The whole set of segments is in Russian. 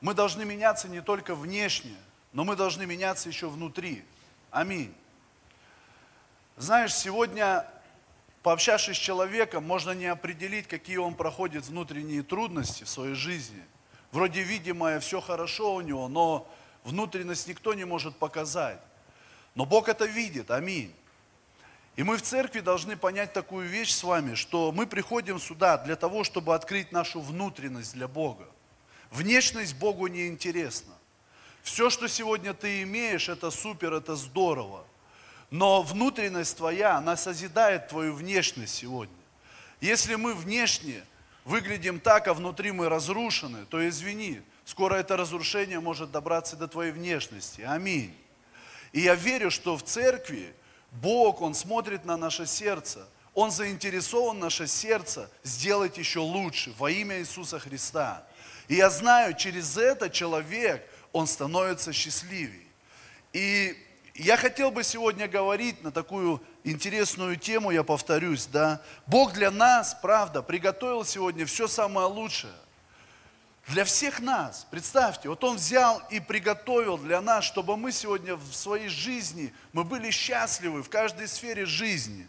мы должны меняться не только внешне, но мы должны меняться еще внутри. Аминь. Знаешь, сегодня, пообщавшись с человеком, можно не определить, какие он проходит внутренние трудности в своей жизни. Вроде видимое, все хорошо у него, но внутренность никто не может показать. Но Бог это видит, аминь. И мы в церкви должны понять такую вещь с вами, что мы приходим сюда для того, чтобы открыть нашу внутренность для Бога. Внешность Богу не интересна. Все, что сегодня ты имеешь, это супер, это здорово. Но внутренность твоя, она созидает твою внешность сегодня. Если мы внешне выглядим так, а внутри мы разрушены, то извини, скоро это разрушение может добраться до твоей внешности. Аминь. И я верю, что в церкви Бог, Он смотрит на наше сердце. Он заинтересован наше сердце сделать еще лучше во имя Иисуса Христа. И я знаю, через это человек, он становится счастливее. И я хотел бы сегодня говорить на такую интересную тему, я повторюсь, да. Бог для нас, правда, приготовил сегодня все самое лучшее. Для всех нас, представьте, вот Он взял и приготовил для нас, чтобы мы сегодня в своей жизни, мы были счастливы в каждой сфере жизни.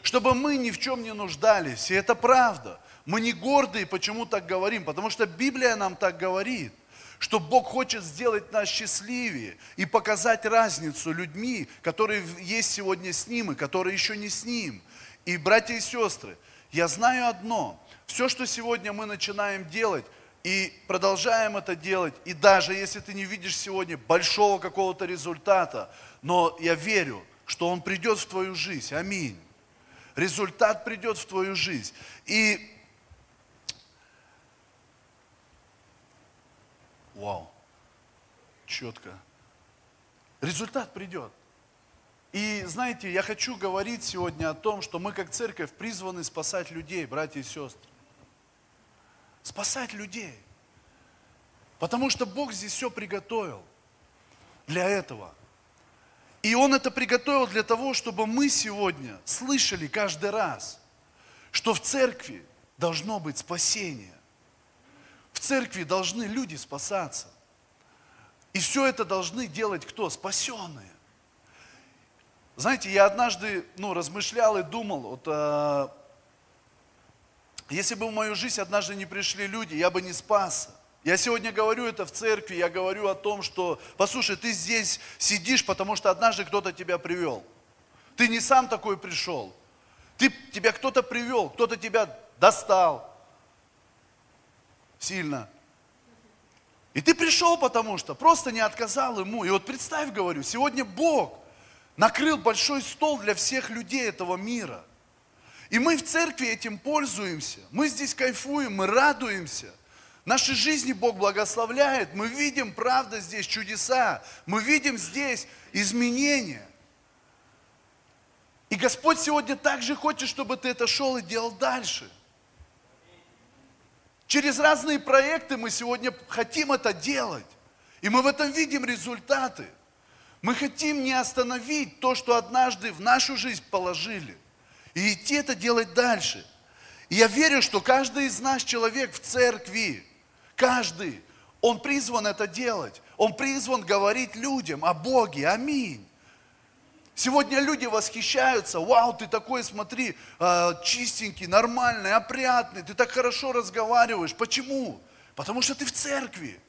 Чтобы мы ни в чем не нуждались, и это правда. Мы не гордые, почему так говорим? Потому что Библия нам так говорит, что Бог хочет сделать нас счастливее и показать разницу людьми, которые есть сегодня с Ним и которые еще не с Ним. И, братья и сестры, я знаю одно, все, что сегодня мы начинаем делать, и продолжаем это делать, и даже если ты не видишь сегодня большого какого-то результата, но я верю, что он придет в твою жизнь. Аминь. Результат придет в твою жизнь. И Вау. Четко. Результат придет. И знаете, я хочу говорить сегодня о том, что мы как церковь призваны спасать людей, братья и сестры. Спасать людей. Потому что Бог здесь все приготовил для этого. И Он это приготовил для того, чтобы мы сегодня слышали каждый раз, что в церкви должно быть спасение. В церкви должны люди спасаться. И все это должны делать кто? Спасенные. Знаете, я однажды ну, размышлял и думал, вот, э, если бы в мою жизнь однажды не пришли люди, я бы не спасся. Я сегодня говорю это в церкви, я говорю о том, что, послушай, ты здесь сидишь, потому что однажды кто-то тебя привел. Ты не сам такой пришел. Ты, тебя кто-то привел, кто-то тебя достал, сильно. И ты пришел, потому что просто не отказал ему. И вот представь, говорю, сегодня Бог накрыл большой стол для всех людей этого мира. И мы в церкви этим пользуемся. Мы здесь кайфуем, мы радуемся. Наши жизни Бог благословляет. Мы видим, правда, здесь чудеса. Мы видим здесь изменения. И Господь сегодня также хочет, чтобы ты это шел и делал дальше. Через разные проекты мы сегодня хотим это делать. И мы в этом видим результаты. Мы хотим не остановить то, что однажды в нашу жизнь положили. И идти это делать дальше. И я верю, что каждый из нас человек в церкви, каждый, он призван это делать. Он призван говорить людям о Боге. Аминь. Сегодня люди восхищаются, вау, ты такой, смотри, а, чистенький, нормальный, опрятный, ты так хорошо разговариваешь. Почему? Потому что ты в церкви.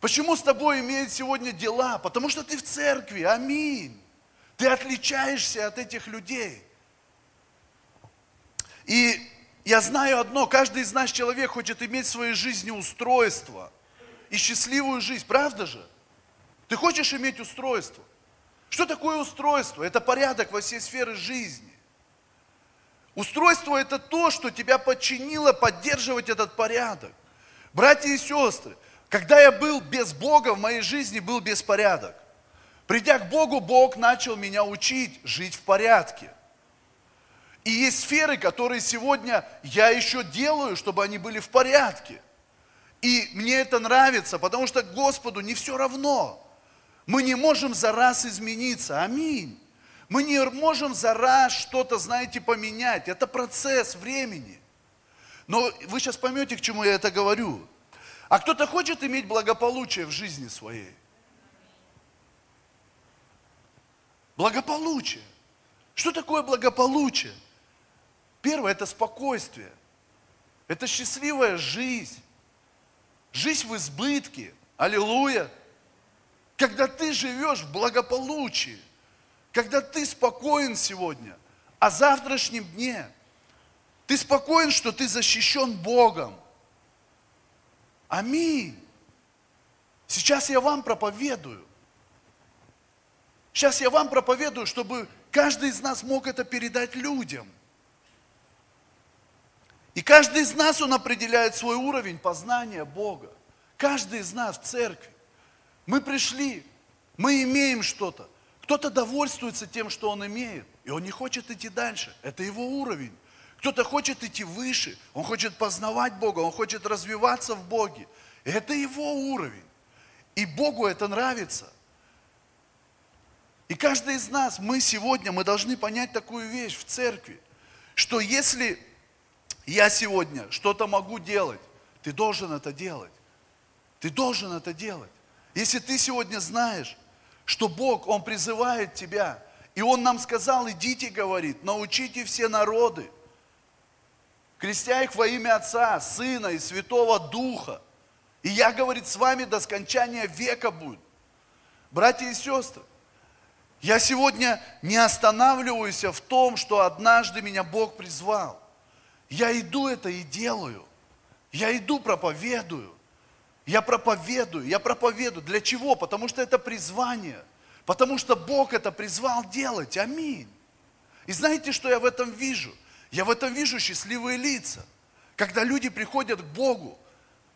Почему с тобой имеют сегодня дела? Потому что ты в церкви. Аминь. Ты отличаешься от этих людей. И я знаю одно, каждый из нас человек хочет иметь в своей жизни устройство и счастливую жизнь, правда же? Ты хочешь иметь устройство? Что такое устройство? Это порядок во всей сфере жизни. Устройство это то, что тебя подчинило поддерживать этот порядок. Братья и сестры, когда я был без Бога, в моей жизни был беспорядок. Придя к Богу, Бог начал меня учить жить в порядке. И есть сферы, которые сегодня я еще делаю, чтобы они были в порядке. И мне это нравится, потому что Господу не все равно. Мы не можем за раз измениться. Аминь. Мы не можем за раз что-то, знаете, поменять. Это процесс времени. Но вы сейчас поймете, к чему я это говорю. А кто-то хочет иметь благополучие в жизни своей. Благополучие. Что такое благополучие? Первое – это спокойствие. Это счастливая жизнь. Жизнь в избытке. Аллилуйя. Когда ты живешь в благополучии. Когда ты спокоен сегодня о завтрашнем дне. Ты спокоен, что ты защищен Богом. Аминь. Сейчас я вам проповедую. Сейчас я вам проповедую, чтобы каждый из нас мог это передать людям. И каждый из нас, он определяет свой уровень познания Бога. Каждый из нас в церкви. Мы пришли, мы имеем что-то. Кто-то довольствуется тем, что он имеет, и он не хочет идти дальше. Это его уровень. Кто-то хочет идти выше, он хочет познавать Бога, он хочет развиваться в Боге. Это его уровень. И Богу это нравится. И каждый из нас, мы сегодня, мы должны понять такую вещь в церкви, что если я сегодня что-то могу делать, ты должен это делать. Ты должен это делать. Если ты сегодня знаешь, что Бог, Он призывает тебя, и Он нам сказал, идите, говорит, научите все народы, крестя их во имя Отца, Сына и Святого Духа. И я, говорит, с вами до скончания века буду. Братья и сестры, я сегодня не останавливаюсь в том, что однажды меня Бог призвал. Я иду это и делаю. Я иду проповедую. Я проповедую, я проповедую. Для чего? Потому что это призвание. Потому что Бог это призвал делать. Аминь. И знаете, что я в этом вижу? Я в этом вижу счастливые лица. Когда люди приходят к Богу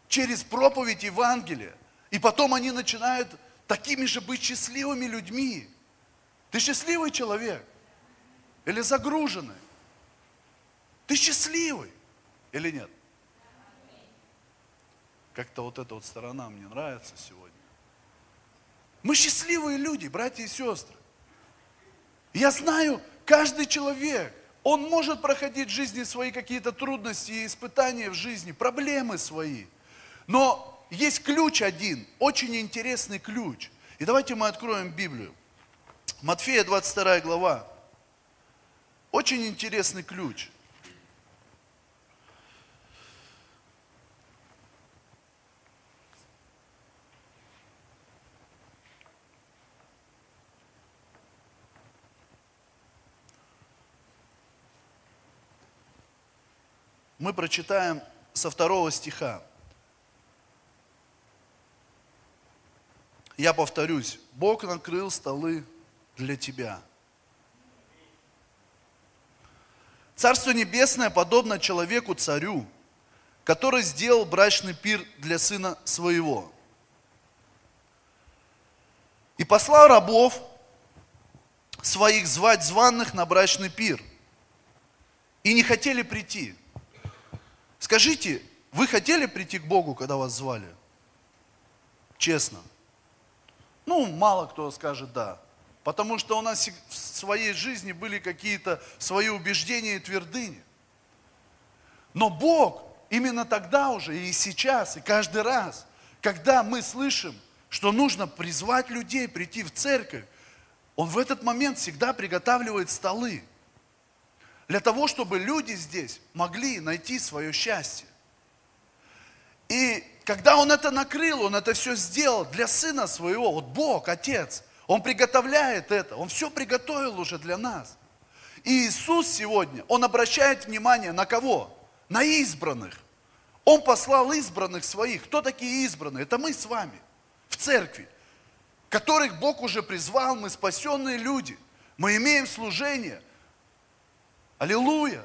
через проповедь Евангелия, и потом они начинают такими же быть счастливыми людьми. Ты счастливый человек? Или загруженный? Ты счастливый или нет? Как-то вот эта вот сторона мне нравится сегодня. Мы счастливые люди, братья и сестры. Я знаю, каждый человек, он может проходить в жизни свои какие-то трудности и испытания в жизни, проблемы свои. Но есть ключ один, очень интересный ключ. И давайте мы откроем Библию. Матфея 22 глава. Очень интересный ключ – мы прочитаем со второго стиха. Я повторюсь, Бог накрыл столы для тебя. Царство Небесное подобно человеку-царю, который сделал брачный пир для сына своего. И послал рабов своих звать званных на брачный пир. И не хотели прийти. Скажите, вы хотели прийти к Богу, когда вас звали? Честно. Ну, мало кто скажет да. Потому что у нас в своей жизни были какие-то свои убеждения и твердыни. Но Бог именно тогда уже и сейчас, и каждый раз, когда мы слышим, что нужно призвать людей прийти в церковь, Он в этот момент всегда приготавливает столы для того, чтобы люди здесь могли найти свое счастье. И когда он это накрыл, он это все сделал для сына своего, вот Бог, Отец, он приготовляет это, он все приготовил уже для нас. И Иисус сегодня, он обращает внимание на кого? На избранных. Он послал избранных своих. Кто такие избранные? Это мы с вами в церкви, которых Бог уже призвал, мы спасенные люди. Мы имеем служение – Аллилуйя!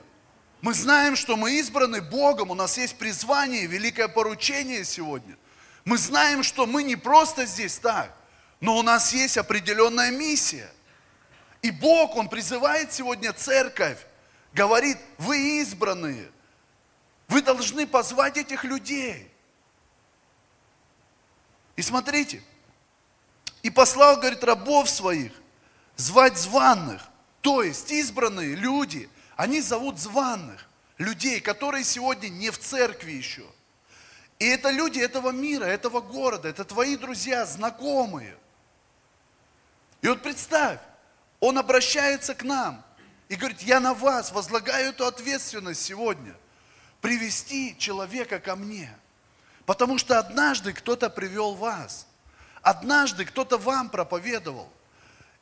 Мы знаем, что мы избраны Богом, у нас есть призвание, великое поручение сегодня. Мы знаем, что мы не просто здесь так, но у нас есть определенная миссия. И Бог, Он призывает сегодня церковь, говорит, вы избранные, вы должны позвать этих людей. И смотрите, и послал, говорит, рабов своих, звать званных, то есть избранные люди – они зовут званных людей, которые сегодня не в церкви еще. И это люди этого мира, этого города, это твои друзья, знакомые. И вот представь, он обращается к нам и говорит, я на вас возлагаю эту ответственность сегодня, привести человека ко мне. Потому что однажды кто-то привел вас, однажды кто-то вам проповедовал.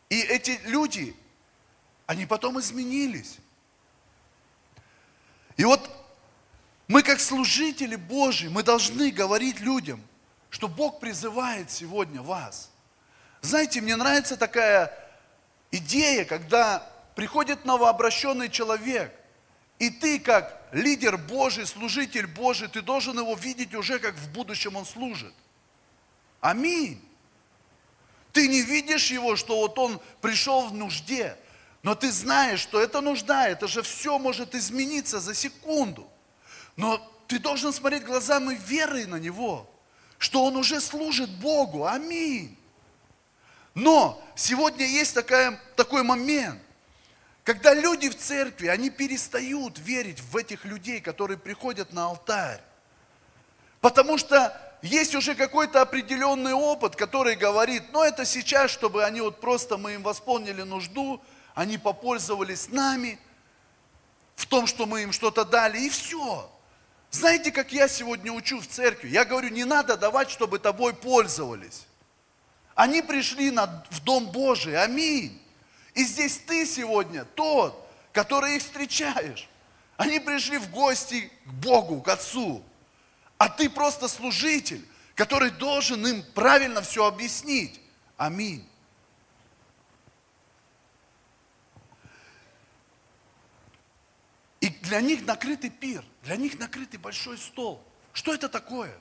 И эти люди, они потом изменились. И вот мы как служители Божьи, мы должны говорить людям, что Бог призывает сегодня вас. Знаете, мне нравится такая идея, когда приходит новообращенный человек, и ты как лидер Божий, служитель Божий, ты должен его видеть уже, как в будущем он служит. Аминь. Ты не видишь его, что вот он пришел в нужде, но ты знаешь, что это нужда, это же все может измениться за секунду. Но ты должен смотреть глазами веры на него, что он уже служит Богу. Аминь. Но сегодня есть такая, такой момент, когда люди в церкви, они перестают верить в этих людей, которые приходят на алтарь. Потому что есть уже какой-то определенный опыт, который говорит, ну это сейчас, чтобы они вот просто, мы им восполнили нужду, они попользовались нами, в том, что мы им что-то дали, и все. Знаете, как я сегодня учу в церкви? Я говорю, не надо давать, чтобы тобой пользовались. Они пришли на, в Дом Божий, аминь. И здесь ты сегодня тот, который их встречаешь. Они пришли в гости к Богу, к Отцу. А ты просто служитель, который должен им правильно все объяснить. Аминь. И для них накрытый пир, для них накрытый большой стол. Что это такое?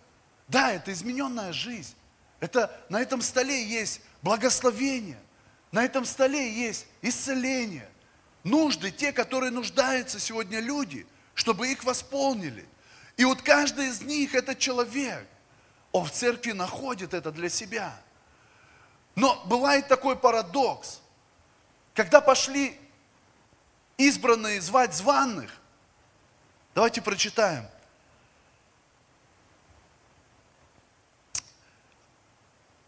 Да, это измененная жизнь. Это, на этом столе есть благословение, на этом столе есть исцеление, нужды, те, которые нуждаются сегодня люди, чтобы их восполнили. И вот каждый из них это человек. Он в церкви находит это для себя. Но бывает такой парадокс, когда пошли избранные звать званных. Давайте прочитаем.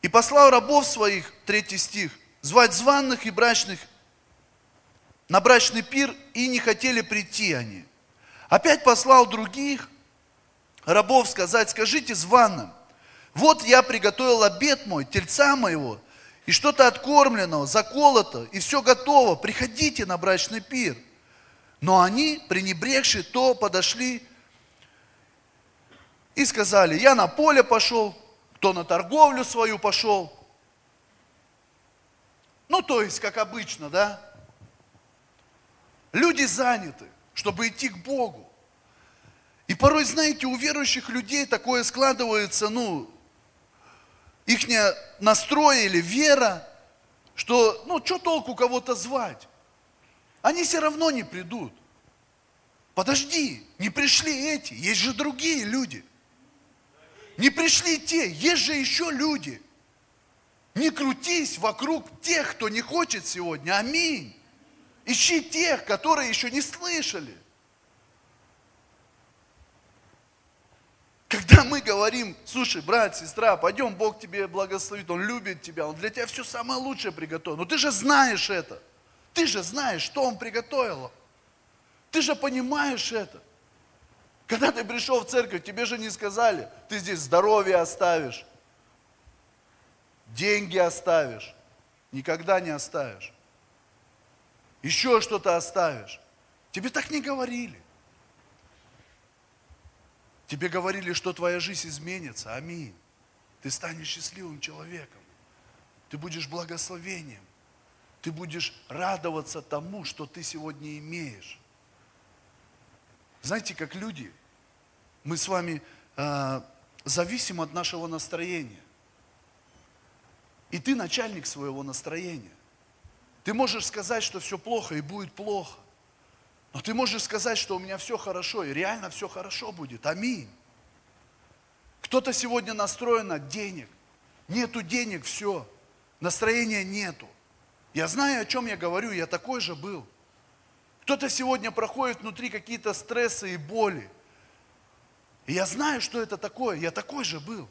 И послал рабов своих, третий стих, звать званных и брачных на брачный пир, и не хотели прийти они. Опять послал других рабов сказать, скажите званым, вот я приготовил обед мой, тельца моего, и что-то откормленного, заколото, и все готово, приходите на брачный пир. Но они, пренебрегши, то подошли и сказали, я на поле пошел, кто на торговлю свою пошел. Ну, то есть, как обычно, да? Люди заняты, чтобы идти к Богу. И порой, знаете, у верующих людей такое складывается, ну, их настрой или вера, что, ну, что толку кого-то звать? Они все равно не придут. Подожди, не пришли эти, есть же другие люди. Не пришли те, есть же еще люди. Не крутись вокруг тех, кто не хочет сегодня. Аминь. Ищи тех, которые еще не слышали. Когда мы говорим, слушай, брат, сестра, пойдем, Бог тебе благословит, Он любит тебя, Он для тебя все самое лучшее приготовил. Но ты же знаешь это. Ты же знаешь, что Он приготовил. Ты же понимаешь это. Когда ты пришел в церковь, тебе же не сказали, ты здесь здоровье оставишь, деньги оставишь, никогда не оставишь. Еще что-то оставишь. Тебе так не говорили. Тебе говорили, что твоя жизнь изменится. Аминь. Ты станешь счастливым человеком. Ты будешь благословением. Ты будешь радоваться тому, что ты сегодня имеешь. Знаете, как люди, мы с вами э, зависим от нашего настроения. И ты начальник своего настроения. Ты можешь сказать, что все плохо и будет плохо. Но ты можешь сказать, что у меня все хорошо, и реально все хорошо будет. Аминь. Кто-то сегодня настроен от денег. Нету денег, все. Настроения нету. Я знаю, о чем я говорю, я такой же был. Кто-то сегодня проходит внутри какие-то стрессы и боли. И я знаю, что это такое. Я такой же был.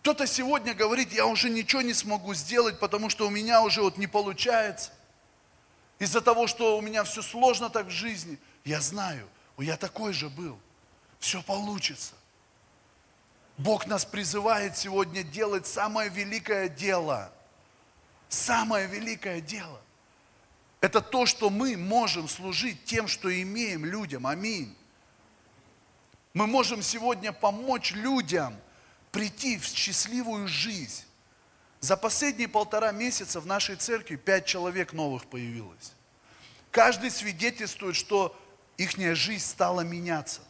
Кто-то сегодня говорит, я уже ничего не смогу сделать, потому что у меня уже вот не получается. Из-за того, что у меня все сложно так в жизни. Я знаю, я такой же был. Все получится. Бог нас призывает сегодня делать самое великое дело. Самое великое дело. Это то, что мы можем служить тем, что имеем людям. Аминь. Мы можем сегодня помочь людям прийти в счастливую жизнь. За последние полтора месяца в нашей церкви пять человек новых появилось. Каждый свидетельствует, что их жизнь стала меняться.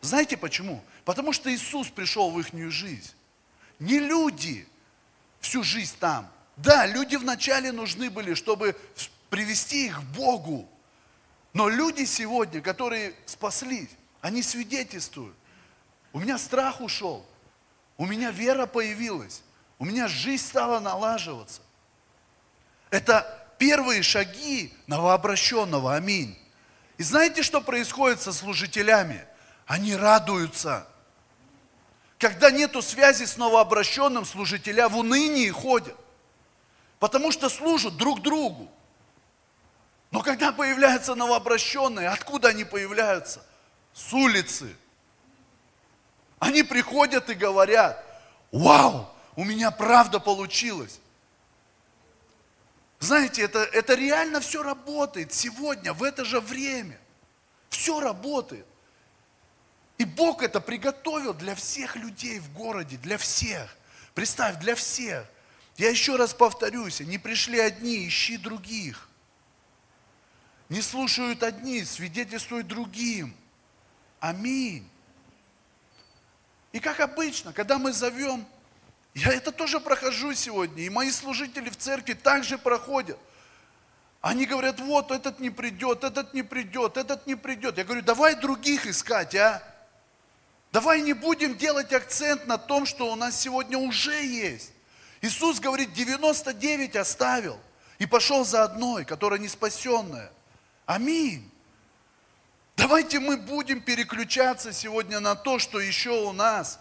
Знаете почему? Потому что Иисус пришел в их жизнь. Не люди всю жизнь там. Да, люди вначале нужны были, чтобы привести их к Богу. Но люди сегодня, которые спаслись, они свидетельствуют. У меня страх ушел. У меня вера появилась. У меня жизнь стала налаживаться. Это первые шаги новообращенного. Аминь. И знаете, что происходит со служителями? Они радуются. Когда нету связи с новообращенным, служителя в унынии ходят. Потому что служат друг другу. Но когда появляются новообращенные, откуда они появляются? С улицы. Они приходят и говорят, вау, у меня правда получилось. Знаете, это, это реально все работает сегодня, в это же время. Все работает. И Бог это приготовил для всех людей в городе, для всех. Представь, для всех. Я еще раз повторюсь, не пришли одни, ищи других. Не слушают одни, свидетельствуют другим. Аминь. И как обычно, когда мы зовем, я это тоже прохожу сегодня, и мои служители в церкви также проходят. Они говорят, вот этот не придет, этот не придет, этот не придет. Я говорю, давай других искать, а? Давай не будем делать акцент на том, что у нас сегодня уже есть. Иисус говорит, 99 оставил и пошел за одной, которая не спасенная. Аминь. Давайте мы будем переключаться сегодня на то, что еще у нас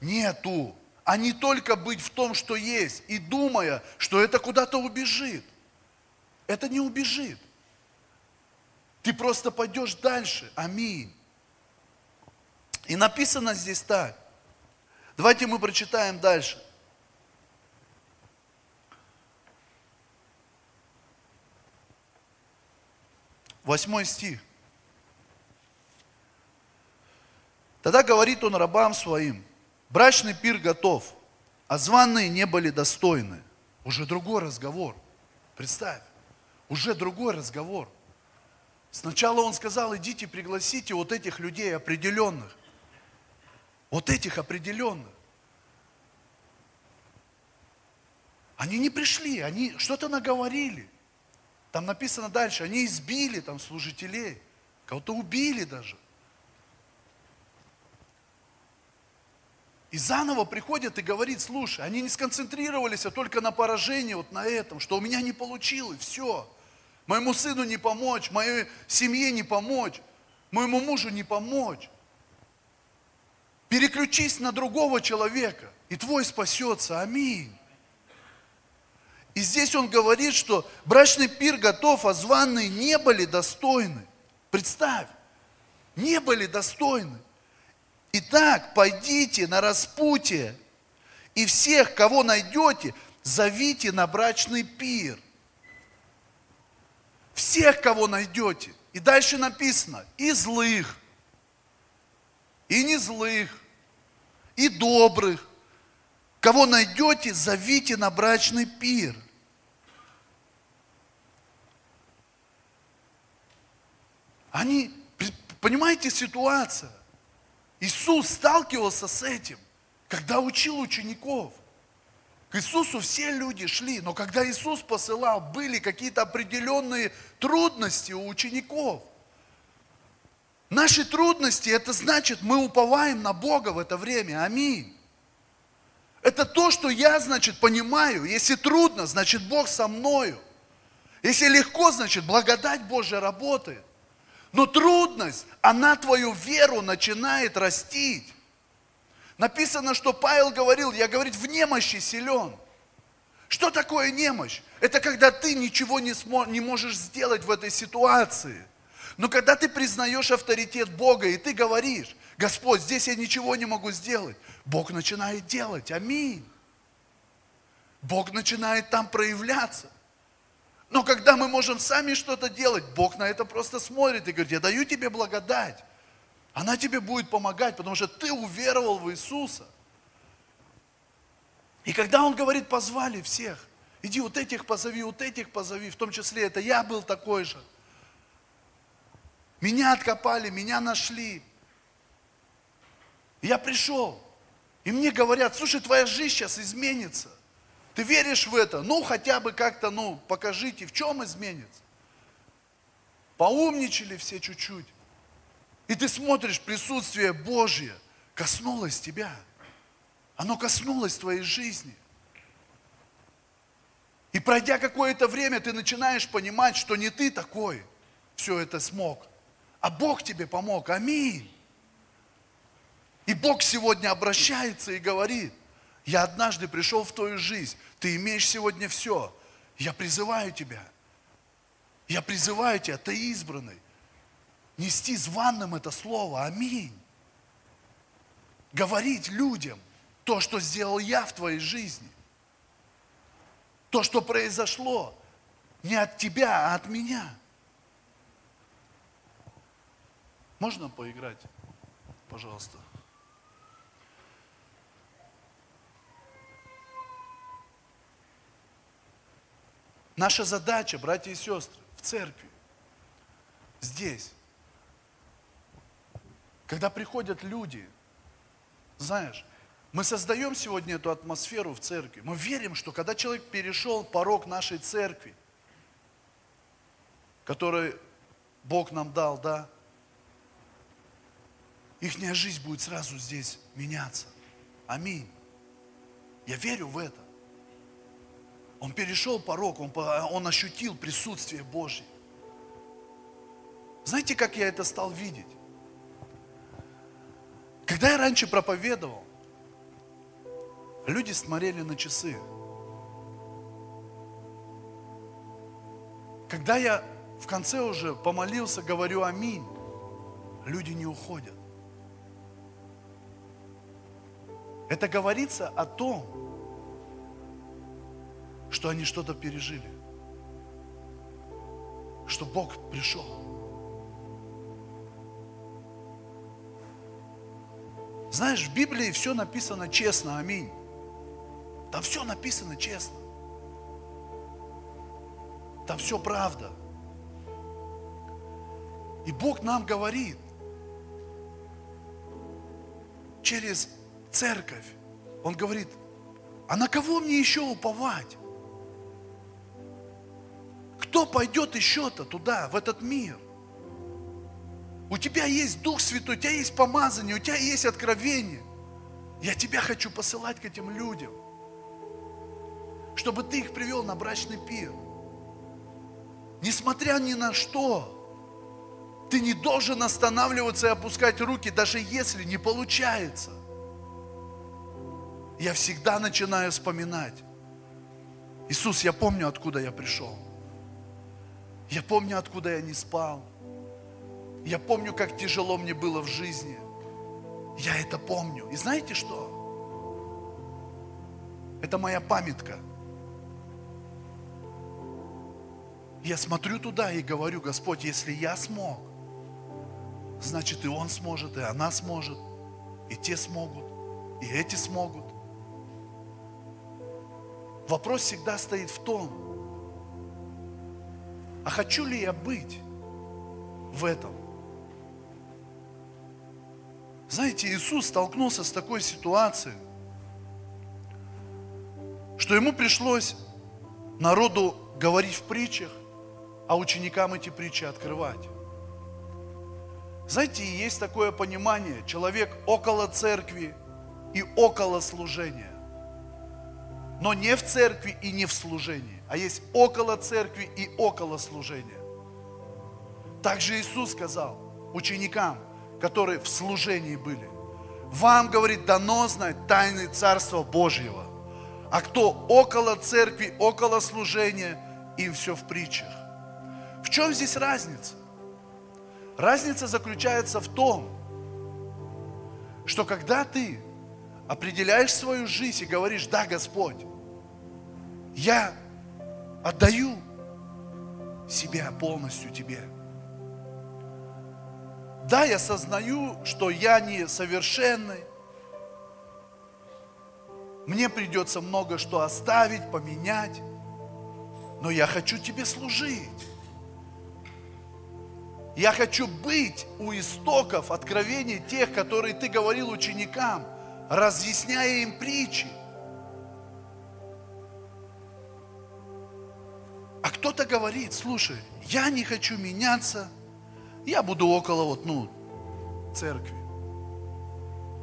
нету, а не только быть в том, что есть, и думая, что это куда-то убежит. Это не убежит. Ты просто пойдешь дальше. Аминь. И написано здесь так. Давайте мы прочитаем дальше. Восьмой стих. Тогда говорит он рабам своим, брачный пир готов, а званые не были достойны. Уже другой разговор. Представь, уже другой разговор. Сначала он сказал, идите пригласите вот этих людей определенных. Вот этих определенных. Они не пришли, они что-то наговорили. Там написано дальше, они избили там служителей, кого-то убили даже. И заново приходят и говорит, слушай, они не сконцентрировались а только на поражении, вот на этом, что у меня не получилось, все. Моему сыну не помочь, моей семье не помочь, моему мужу не помочь. Переключись на другого человека, и твой спасется. Аминь. И здесь он говорит, что брачный пир готов, а званые не были достойны. Представь, не были достойны. Итак, пойдите на распутье, и всех, кого найдете, зовите на брачный пир. Всех, кого найдете. И дальше написано, и злых, и не злых, и добрых. Кого найдете, зовите на брачный пир. Они, понимаете, ситуация. Иисус сталкивался с этим, когда учил учеников. К Иисусу все люди шли, но когда Иисус посылал, были какие-то определенные трудности у учеников. Наши трудности, это значит, мы уповаем на Бога в это время. Аминь. Это то, что я, значит, понимаю. Если трудно, значит, Бог со мною. Если легко, значит, благодать Божья работает. Но трудность, она твою веру начинает растить. Написано, что Павел говорил, я, говорит, в немощи силен. Что такое немощь? Это когда ты ничего не, смо- не можешь сделать в этой ситуации. Но когда ты признаешь авторитет Бога, и ты говоришь, Господь, здесь я ничего не могу сделать, Бог начинает делать. Аминь. Бог начинает там проявляться. Но когда мы можем сами что-то делать, Бог на это просто смотрит и говорит, я даю тебе благодать. Она тебе будет помогать, потому что ты уверовал в Иисуса. И когда Он говорит, позвали всех, иди вот этих позови, вот этих позови, в том числе это я был такой же. Меня откопали, меня нашли. Я пришел. И мне говорят, слушай, твоя жизнь сейчас изменится. Ты веришь в это? Ну, хотя бы как-то, ну, покажите, в чем изменится. Поумничали все чуть-чуть. И ты смотришь, присутствие Божье коснулось тебя. Оно коснулось твоей жизни. И пройдя какое-то время, ты начинаешь понимать, что не ты такой все это смог, а Бог тебе помог. Аминь. И Бог сегодня обращается и говорит, я однажды пришел в твою жизнь, ты имеешь сегодня все. Я призываю тебя. Я призываю тебя, ты избранный. Нести званным это слово. Аминь. Говорить людям то, что сделал я в твоей жизни. То, что произошло не от тебя, а от меня. Можно поиграть, пожалуйста? Наша задача, братья и сестры, в церкви, здесь, когда приходят люди, знаешь, мы создаем сегодня эту атмосферу в церкви. Мы верим, что когда человек перешел порог нашей церкви, который Бог нам дал, да, их жизнь будет сразу здесь меняться. Аминь. Я верю в это. Он перешел порог, он, он ощутил присутствие Божье. Знаете, как я это стал видеть? Когда я раньше проповедовал, люди смотрели на часы. Когда я в конце уже помолился, говорю аминь, люди не уходят. Это говорится о том, что они что-то пережили. Что Бог пришел. Знаешь, в Библии все написано честно, аминь. Там все написано честно. Там все правда. И Бог нам говорит через церковь. Он говорит, а на кого мне еще уповать? Кто пойдет еще-то туда, в этот мир? У тебя есть Дух Святой, у тебя есть помазание, у тебя есть откровение. Я тебя хочу посылать к этим людям, чтобы ты их привел на брачный пир. Несмотря ни на что, ты не должен останавливаться и опускать руки, даже если не получается. Я всегда начинаю вспоминать. Иисус, я помню, откуда я пришел. Я помню, откуда я не спал. Я помню, как тяжело мне было в жизни. Я это помню. И знаете что? Это моя памятка. Я смотрю туда и говорю, Господь, если я смог, значит и он сможет, и она сможет, и те смогут, и эти смогут. Вопрос всегда стоит в том, а хочу ли я быть в этом? Знаете, Иисус столкнулся с такой ситуацией, что ему пришлось народу говорить в притчах, а ученикам эти притчи открывать. Знаете, есть такое понимание, человек около церкви и около служения. Но не в церкви и не в служении а есть около церкви и около служения. Также Иисус сказал ученикам, которые в служении были. Вам, говорит, дано знать тайны Царства Божьего. А кто около церкви, около служения, им все в притчах. В чем здесь разница? Разница заключается в том, что когда ты определяешь свою жизнь и говоришь, да, Господь, я отдаю себя полностью Тебе. Да, я сознаю, что я не совершенный. Мне придется много что оставить, поменять. Но я хочу Тебе служить. Я хочу быть у истоков откровений тех, которые Ты говорил ученикам, разъясняя им притчи. Кто-то говорит, слушай, я не хочу меняться – я буду около вот, ну, церкви,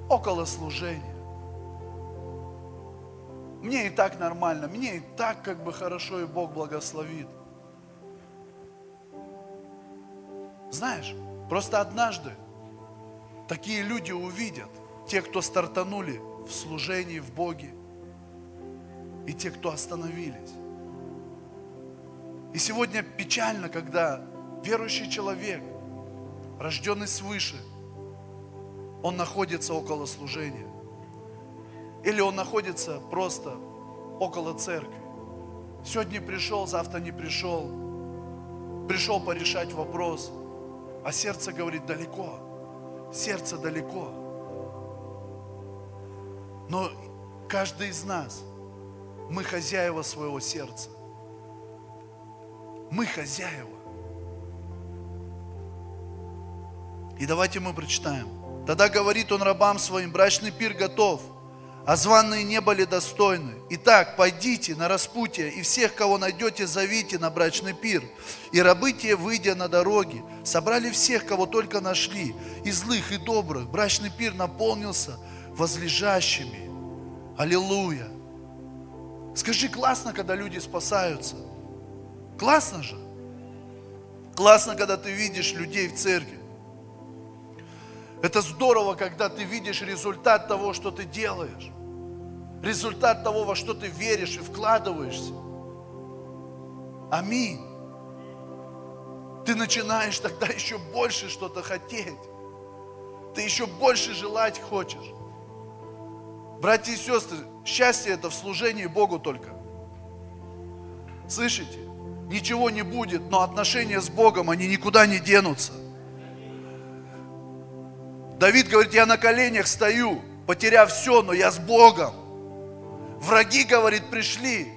около служения. Мне и так нормально, мне и так как бы хорошо, и Бог благословит. Знаешь, просто однажды такие люди увидят, те, кто стартанули в служении в Боге, и те, кто остановились. И сегодня печально, когда верующий человек – рожденный свыше, он находится около служения. Или он находится просто около церкви. Сегодня пришел, завтра не пришел. Пришел порешать вопрос, а сердце говорит далеко. Сердце далеко. Но каждый из нас, мы хозяева своего сердца. Мы хозяева. И давайте мы прочитаем. Тогда говорит он рабам своим, брачный пир готов, а званные не были достойны. Итак, пойдите на распутье, и всех, кого найдете, зовите на брачный пир. И рабы те, выйдя на дороги, собрали всех, кого только нашли, и злых, и добрых. Брачный пир наполнился возлежащими. Аллилуйя. Скажи, классно, когда люди спасаются. Классно же. Классно, когда ты видишь людей в церкви. Это здорово, когда ты видишь результат того, что ты делаешь. Результат того, во что ты веришь и вкладываешься. Аминь. Ты начинаешь тогда еще больше что-то хотеть. Ты еще больше желать хочешь. Братья и сестры, счастье это в служении Богу только. Слышите? Ничего не будет, но отношения с Богом, они никуда не денутся. Давид говорит, я на коленях стою, потеряв все, но я с Богом. Враги, говорит, пришли,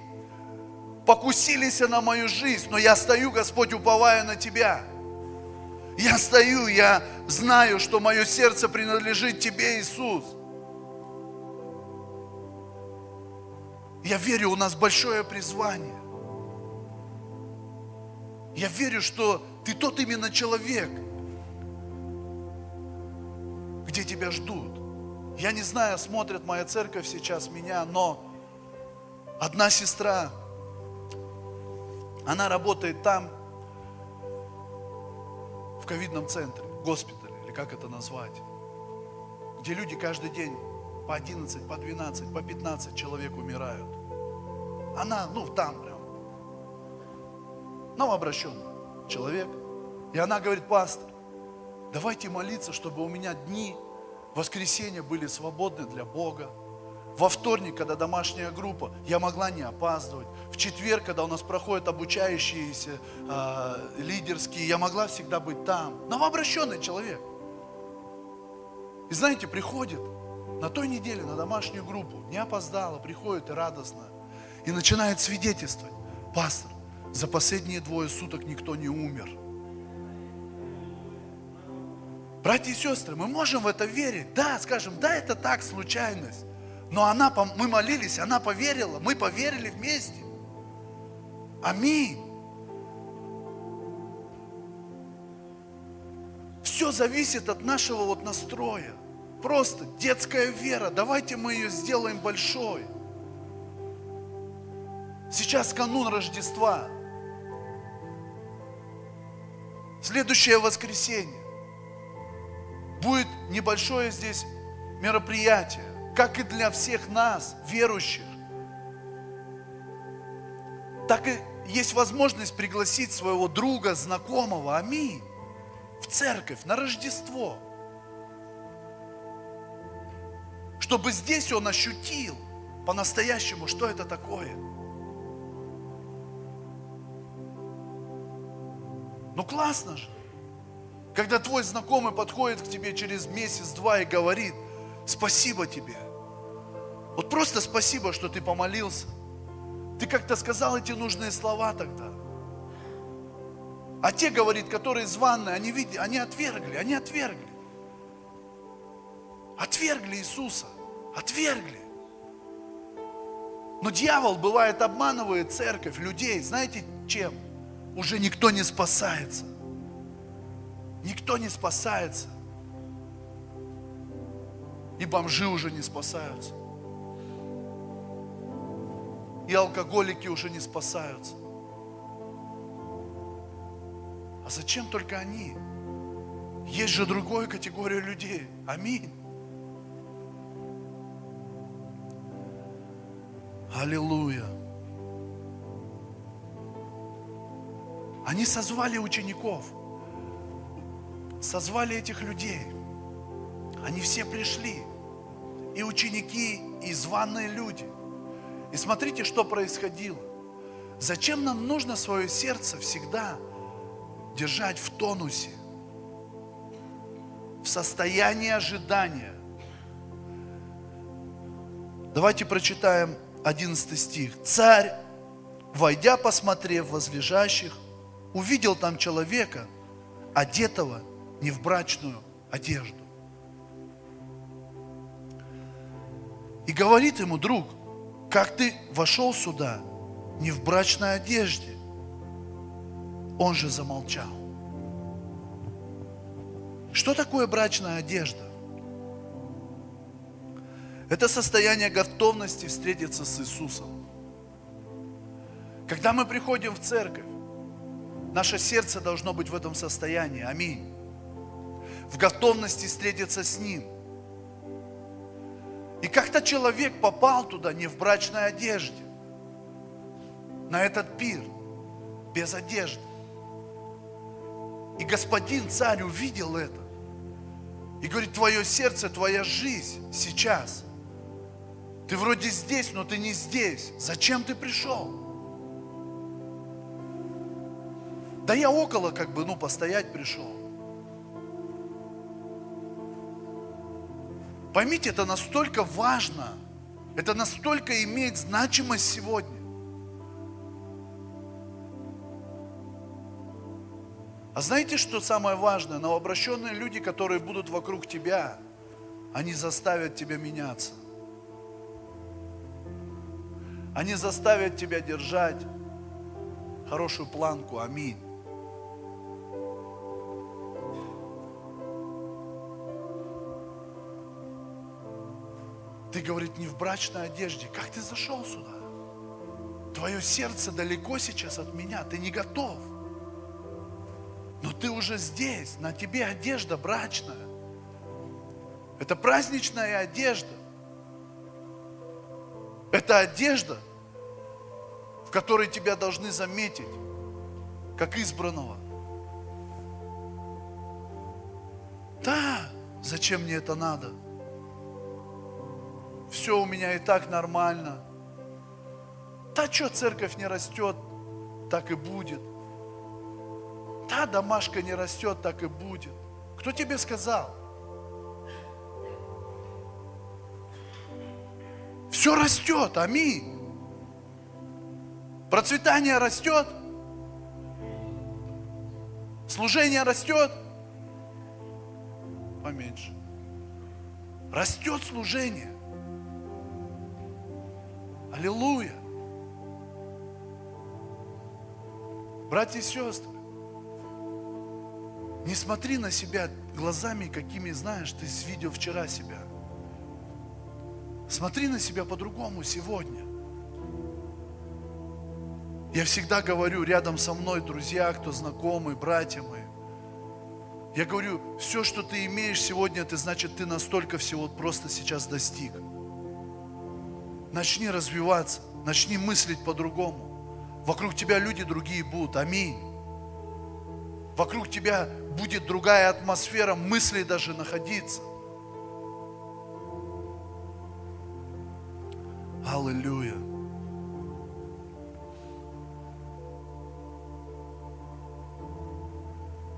покусились на мою жизнь, но я стою, Господь, уповая на Тебя. Я стою, я знаю, что мое сердце принадлежит Тебе, Иисус. Я верю, у нас большое призвание. Я верю, что Ты тот именно человек – где тебя ждут. Я не знаю, смотрит моя церковь сейчас меня, но одна сестра, она работает там, в ковидном центре, госпитале, или как это назвать, где люди каждый день по 11, по 12, по 15 человек умирают. Она, ну, там новообращенный человек. И она говорит, пастор, Давайте молиться, чтобы у меня дни воскресенья были свободны для Бога. Во вторник, когда домашняя группа, я могла не опаздывать. В четверг, когда у нас проходят обучающиеся э, лидерские, я могла всегда быть там. Новообращенный человек. И знаете, приходит на той неделе на домашнюю группу, не опоздала, приходит и радостно, и начинает свидетельствовать. Пастор, за последние двое суток никто не умер. Братья и сестры, мы можем в это верить. Да, скажем, да, это так, случайность. Но она, мы молились, она поверила, мы поверили вместе. Аминь. Все зависит от нашего вот настроя. Просто детская вера. Давайте мы ее сделаем большой. Сейчас канун Рождества. Следующее воскресенье будет небольшое здесь мероприятие, как и для всех нас, верующих. Так и есть возможность пригласить своего друга, знакомого, аминь, в церковь на Рождество. Чтобы здесь он ощутил по-настоящему, что это такое. Ну классно же. Когда твой знакомый подходит к тебе через месяц-два и говорит, спасибо тебе. Вот просто спасибо, что ты помолился. Ты как-то сказал эти нужные слова тогда. А те, говорит, которые званные, они, видели, они отвергли, они отвергли. Отвергли Иисуса, отвергли. Но дьявол, бывает, обманывает церковь, людей. Знаете чем? Уже никто не спасается. Никто не спасается. И бомжи уже не спасаются. И алкоголики уже не спасаются. А зачем только они? Есть же другая категория людей. Аминь. Аллилуйя. Они созвали учеников – созвали этих людей. Они все пришли. И ученики, и званые люди. И смотрите, что происходило. Зачем нам нужно свое сердце всегда держать в тонусе, в состоянии ожидания? Давайте прочитаем 11 стих. Царь, войдя, посмотрев возлежащих, увидел там человека, одетого не в брачную одежду. И говорит ему друг, как ты вошел сюда не в брачной одежде? Он же замолчал. Что такое брачная одежда? Это состояние готовности встретиться с Иисусом. Когда мы приходим в церковь, наше сердце должно быть в этом состоянии. Аминь в готовности встретиться с Ним. И как-то человек попал туда не в брачной одежде, на этот пир, без одежды. И господин царь увидел это. И говорит, твое сердце, твоя жизнь сейчас. Ты вроде здесь, но ты не здесь. Зачем ты пришел? Да я около как бы, ну, постоять пришел. Поймите, это настолько важно, это настолько имеет значимость сегодня. А знаете, что самое важное? Новообращенные люди, которые будут вокруг тебя, они заставят тебя меняться. Они заставят тебя держать хорошую планку. Аминь. Ты, говорит, не в брачной одежде. Как ты зашел сюда? Твое сердце далеко сейчас от меня, ты не готов. Но ты уже здесь, на тебе одежда брачная. Это праздничная одежда. Это одежда, в которой тебя должны заметить, как избранного. Да, зачем мне это надо? Все у меня и так нормально. Да что церковь не растет, так и будет. Да домашка не растет, так и будет. Кто тебе сказал? Все растет, аминь. Процветание растет. Служение растет. Поменьше. Растет служение. Аллилуйя! Братья и сестры, не смотри на себя глазами, какими знаешь, ты видел вчера себя. Смотри на себя по-другому сегодня. Я всегда говорю, рядом со мной друзья, кто знакомы, братья мои, Я говорю, все, что ты имеешь сегодня, это значит, ты настолько всего просто сейчас достиг. Начни развиваться, начни мыслить по-другому. Вокруг тебя люди другие будут. Аминь. Вокруг тебя будет другая атмосфера мыслей даже находиться. Аллилуйя.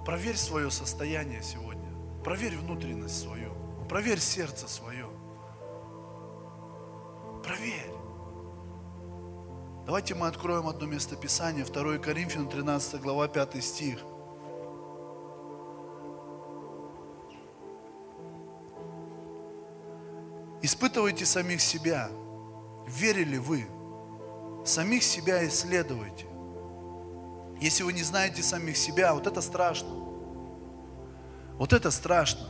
Проверь свое состояние сегодня. Проверь внутренность свою. Проверь сердце свое. Давайте мы откроем одно место Писания, 2 Коринфянам 13 глава 5 стих. Испытывайте самих себя. Верили вы? Самих себя исследуйте. Если вы не знаете самих себя, вот это страшно. Вот это страшно.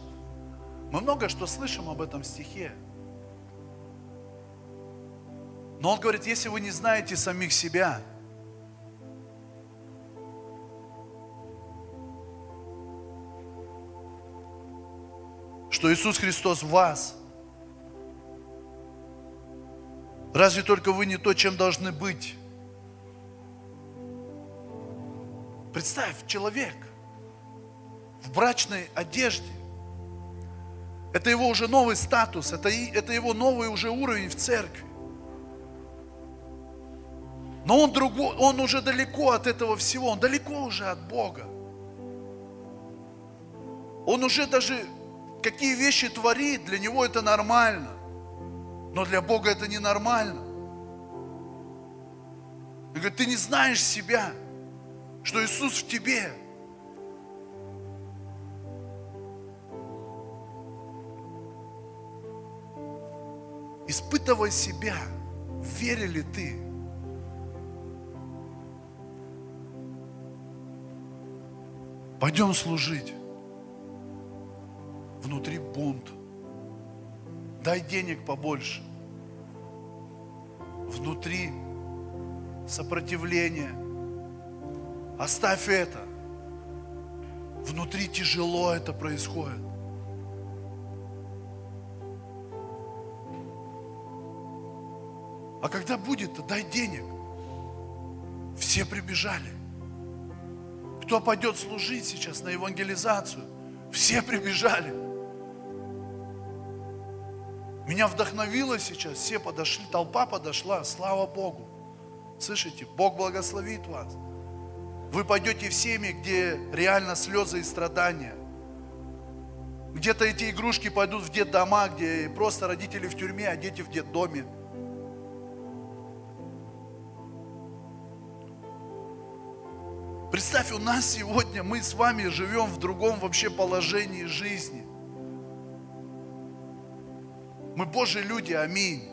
Мы много что слышим об этом стихе. Но он говорит, если вы не знаете самих себя, что Иисус Христос в вас, разве только вы не то, чем должны быть? Представь, человек в брачной одежде. Это его уже новый статус, это, это его новый уже уровень в церкви. Но он, другой, он уже далеко от этого всего, он далеко уже от Бога. Он уже даже какие вещи творит, для него это нормально. Но для Бога это ненормально. Он говорит, ты не знаешь себя что Иисус в тебе. Испытывай себя, верил ли ты. Пойдем служить. Внутри бунт. Дай денег побольше. Внутри сопротивление – Оставь это. Внутри тяжело это происходит. А когда будет, то дай денег. Все прибежали. Кто пойдет служить сейчас на евангелизацию? Все прибежали. Меня вдохновило сейчас, все подошли, толпа подошла, слава Богу. Слышите, Бог благословит вас. Вы пойдете в семьи, где реально слезы и страдания. Где-то эти игрушки пойдут в детдома, где просто родители в тюрьме, а дети в детдоме. Представь, у нас сегодня, мы с вами живем в другом вообще положении жизни. Мы Божьи люди, аминь.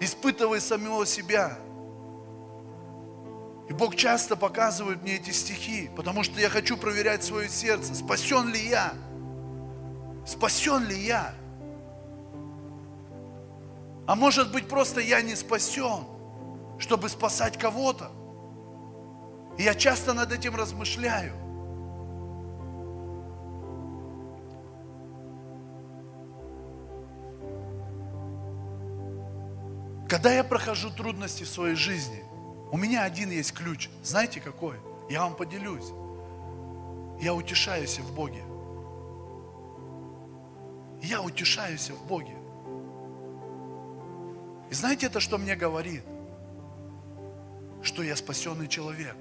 Испытывай самого себя. И Бог часто показывает мне эти стихи, потому что я хочу проверять свое сердце. Спасен ли я? Спасен ли я? А может быть просто я не спасен, чтобы спасать кого-то. И я часто над этим размышляю. Когда я прохожу трудности в своей жизни – у меня один есть ключ. Знаете какой? Я вам поделюсь. Я утешаюсь в Боге. Я утешаюсь в Боге. И знаете это, что мне говорит? Что я спасенный человек.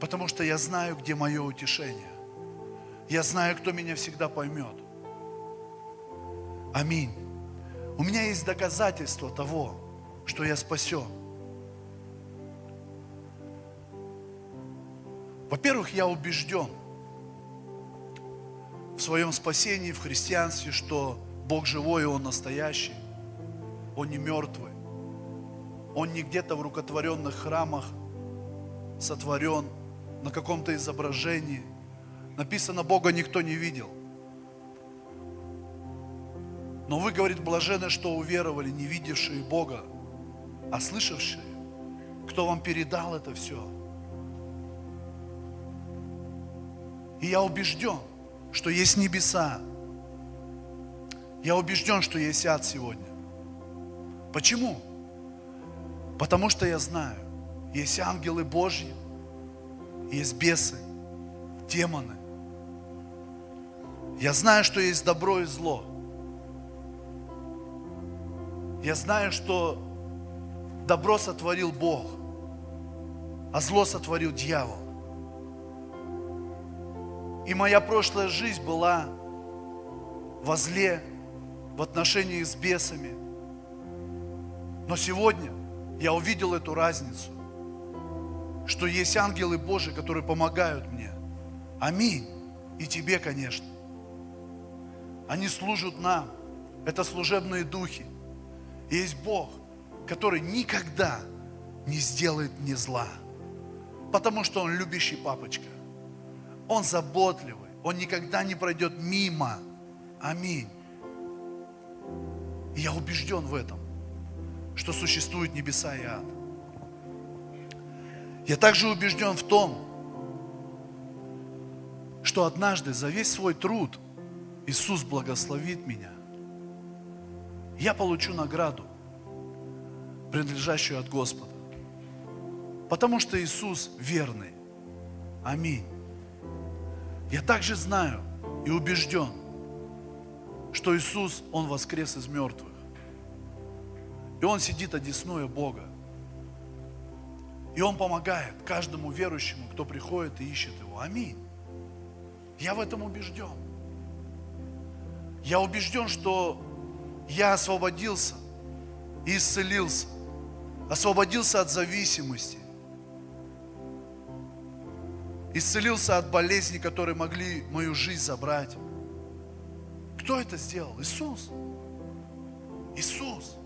Потому что я знаю, где мое утешение. Я знаю, кто меня всегда поймет. Аминь. У меня есть доказательство того, что я спасен. Во-первых, я убежден в своем спасении, в христианстве, что Бог живой, и Он настоящий. Он не мертвый. Он не где-то в рукотворенных храмах сотворен, на каком-то изображении. Написано, Бога никто не видел. Но вы, говорит, блажены, что уверовали, не видевшие Бога, а слышавшие. Кто вам передал это все – И я убежден, что есть небеса. Я убежден, что есть ад сегодня. Почему? Потому что я знаю, есть ангелы Божьи, есть бесы, демоны. Я знаю, что есть добро и зло. Я знаю, что добро сотворил Бог, а зло сотворил дьявол. И моя прошлая жизнь была во зле, в отношении с бесами. Но сегодня я увидел эту разницу, что есть ангелы Божии, которые помогают мне. Аминь. И тебе, конечно. Они служат нам. Это служебные духи. И есть Бог, который никогда не сделает мне зла. Потому что Он любящий папочка. Он заботливый. Он никогда не пройдет мимо. Аминь. И я убежден в этом, что существуют небеса и ад. Я также убежден в том, что однажды за весь свой труд Иисус благословит меня. Я получу награду, принадлежащую от Господа. Потому что Иисус верный. Аминь. Я также знаю и убежден, что Иисус, Он воскрес из мертвых. И Он сидит одесную Бога. И Он помогает каждому верующему, кто приходит и ищет Его. Аминь. Я в этом убежден. Я убежден, что я освободился и исцелился. Освободился от зависимости. Исцелился от болезней, которые могли мою жизнь забрать. Кто это сделал? Иисус. Иисус.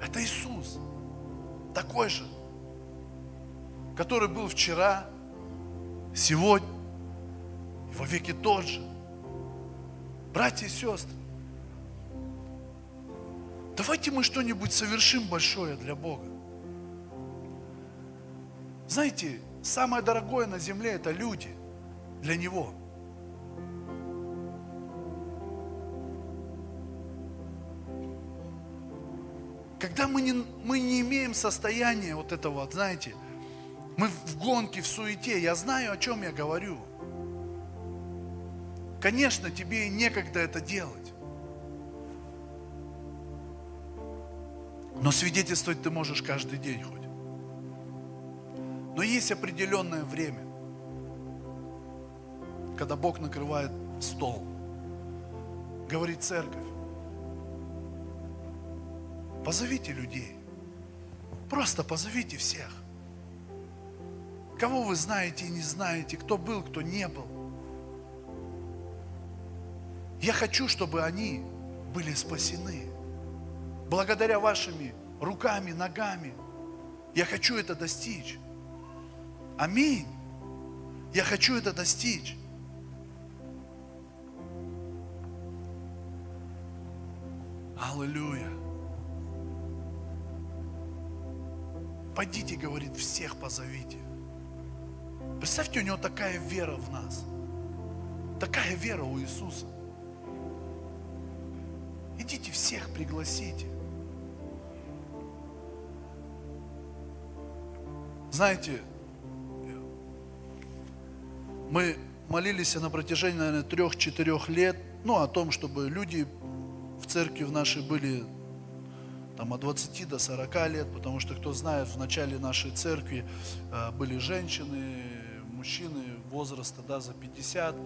Это Иисус. Такой же, который был вчера, сегодня и во веки тот же. Братья и сестры, давайте мы что-нибудь совершим большое для Бога. Знаете, самое дорогое на земле это люди для Него. Имеем состояния вот этого, знаете, мы в гонке, в суете, я знаю, о чем я говорю. Конечно, тебе и некогда это делать. Но свидетельствовать ты можешь каждый день хоть. Но есть определенное время, когда Бог накрывает стол. Говорит церковь, позовите людей. Просто позовите всех. Кого вы знаете и не знаете, кто был, кто не был. Я хочу, чтобы они были спасены. Благодаря вашими руками, ногами. Я хочу это достичь. Аминь. Я хочу это достичь. Аллилуйя. Пойдите, говорит, всех позовите. Представьте, у него такая вера в нас. Такая вера у Иисуса. Идите всех пригласите. Знаете, мы молились на протяжении, наверное, трех-четырех лет, ну, о том, чтобы люди в церкви в нашей были там от 20 до 40 лет, потому что, кто знает, в начале нашей церкви э, были женщины, мужчины возраста да, за 50,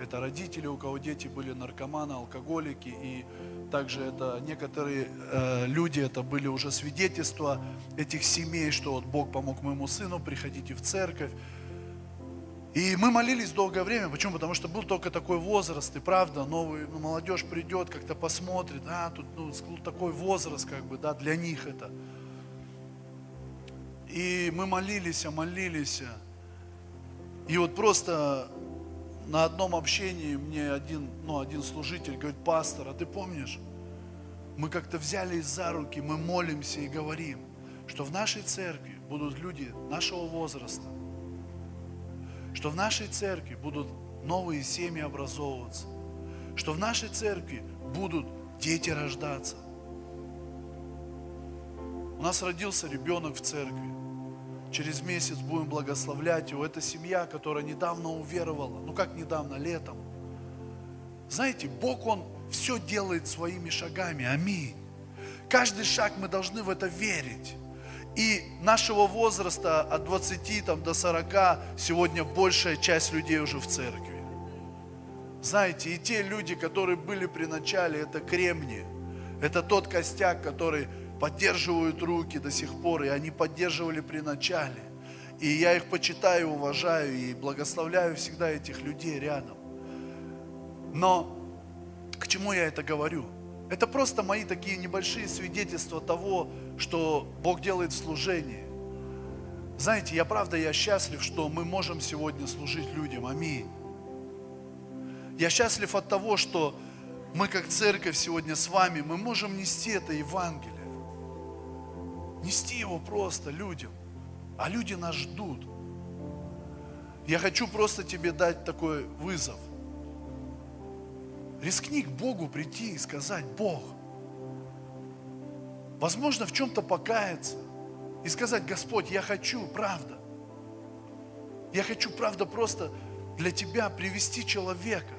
это родители, у кого дети были наркоманы, алкоголики, и также это некоторые э, люди, это были уже свидетельства этих семей, что вот Бог помог моему сыну, приходите в церковь. И мы молились долгое время. Почему? Потому что был только такой возраст, и правда, новый, ну, молодежь придет, как-то посмотрит, а, тут ну, такой возраст, как бы, да, для них это. И мы молились, молились. И вот просто на одном общении мне один, ну, один служитель говорит, пастор, а ты помнишь, мы как-то взялись за руки, мы молимся и говорим, что в нашей церкви будут люди нашего возраста, что в нашей церкви будут новые семьи образовываться, что в нашей церкви будут дети рождаться. У нас родился ребенок в церкви. Через месяц будем благословлять его. Это семья, которая недавно уверовала. Ну как недавно, летом. Знаете, Бог, Он все делает своими шагами. Аминь. Каждый шаг мы должны в это верить. И нашего возраста от 20 там, до 40 сегодня большая часть людей уже в церкви. Знаете, и те люди, которые были при начале, это кремни. Это тот костяк, который поддерживают руки до сих пор, и они поддерживали при начале. И я их почитаю, уважаю и благословляю всегда этих людей рядом. Но к чему я это говорю? Это просто мои такие небольшие свидетельства того, что Бог делает в служении. Знаете, я правда, я счастлив, что мы можем сегодня служить людям. Аминь. Я счастлив от того, что мы как церковь сегодня с вами, мы можем нести это Евангелие. Нести его просто людям. А люди нас ждут. Я хочу просто тебе дать такой вызов. Рискни к Богу прийти и сказать, Бог, возможно, в чем-то покаяться и сказать, Господь, я хочу, правда. Я хочу, правда, просто для Тебя привести человека,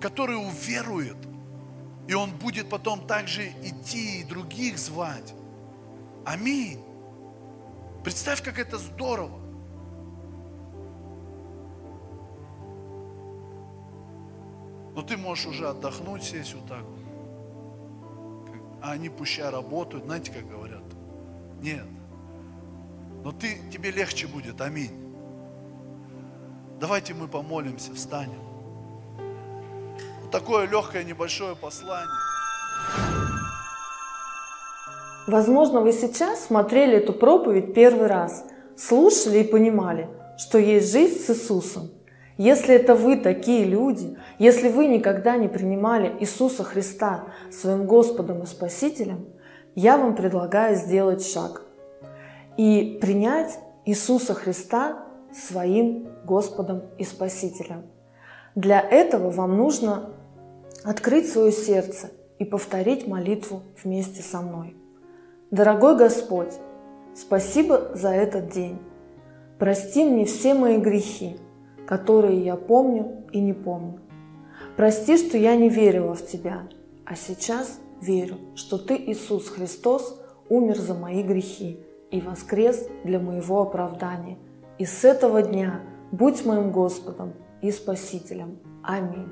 который уверует, и он будет потом также идти и других звать. Аминь. Представь, как это здорово. Но ты можешь уже отдохнуть, сесть вот так А они пущай работают, знаете, как говорят? Нет. Но ты, тебе легче будет, аминь. Давайте мы помолимся, встанем. Вот такое легкое небольшое послание. Возможно, вы сейчас смотрели эту проповедь первый раз, слушали и понимали, что есть жизнь с Иисусом. Если это вы такие люди, если вы никогда не принимали Иисуса Христа своим Господом и Спасителем, я вам предлагаю сделать шаг и принять Иисуса Христа своим Господом и Спасителем. Для этого вам нужно открыть свое сердце и повторить молитву вместе со мной. Дорогой Господь, спасибо за этот день. Прости мне все мои грехи – которые я помню и не помню. Прости, что я не верила в Тебя, а сейчас верю, что Ты, Иисус Христос, умер за мои грехи и воскрес для моего оправдания. И с этого дня будь моим Господом и Спасителем. Аминь.